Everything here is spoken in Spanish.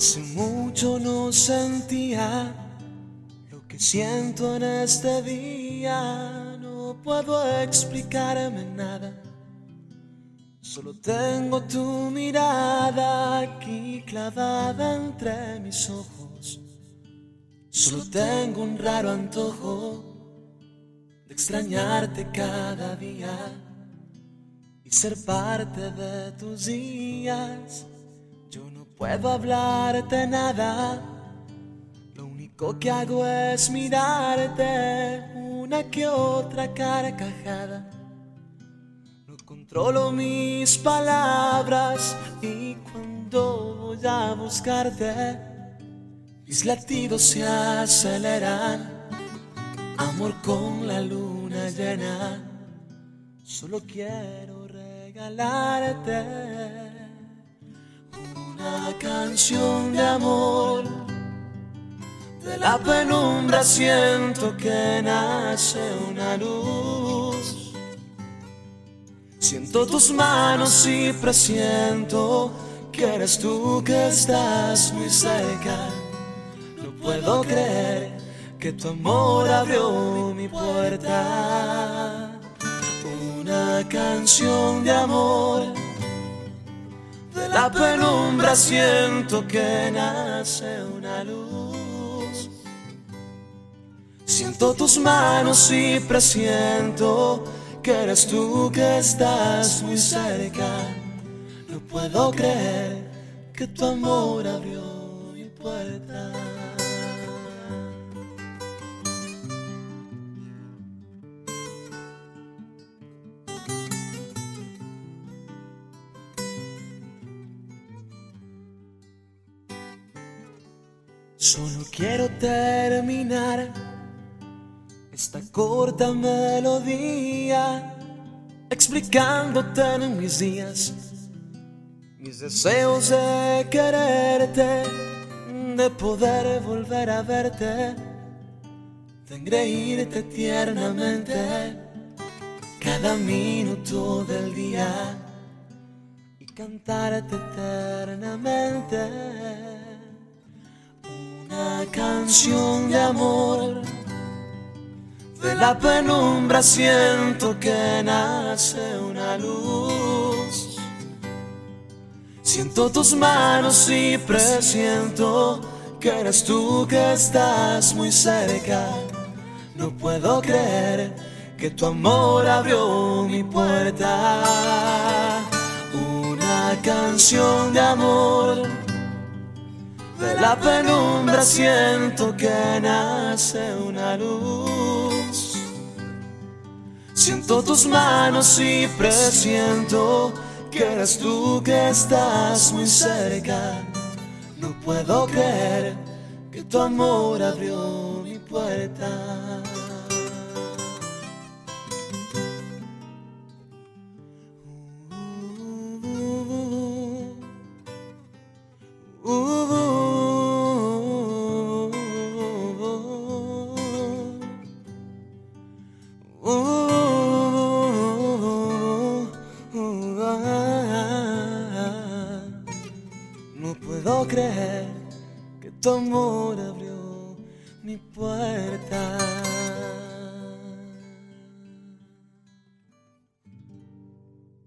Hace mucho no sentía lo que siento en este día. No puedo explicarme nada. Solo tengo tu mirada aquí clavada entre mis ojos. Solo tengo un raro antojo de extrañarte cada día y ser parte de tus días. Yo no puedo hablarte nada, lo único que hago es mirarte una que otra carcajada. No controlo mis palabras y cuando voy a buscarte, mis latidos se aceleran. Amor con la luna llena, solo quiero regalarte canción de amor. De la penumbra siento que nace una luz. Siento tus manos y presiento que eres tú que estás muy cerca. No puedo creer que tu amor abrió mi puerta. Una canción de amor. La penumbra siento que nace una luz. Siento tus manos y presiento que eres tú que estás muy cerca. No puedo creer que tu amor abrió mi puerta. Solo quiero terminar esta corta melodía explicándote en mis días mis deseos de quererte, de poder volver a verte, de engreírte tiernamente cada minuto del día y cantarte eternamente canción de amor. De la penumbra siento que nace una luz. Siento tus manos y presiento que eres tú que estás muy cerca. No puedo creer que tu amor abrió mi puerta. Una canción de amor. La penumbra siento que nace una luz. Siento tus manos y presiento que eres tú que estás muy cerca. No puedo creer que tu amor abrió mi puerta. puedo creer que tu amor abrió mi puerta.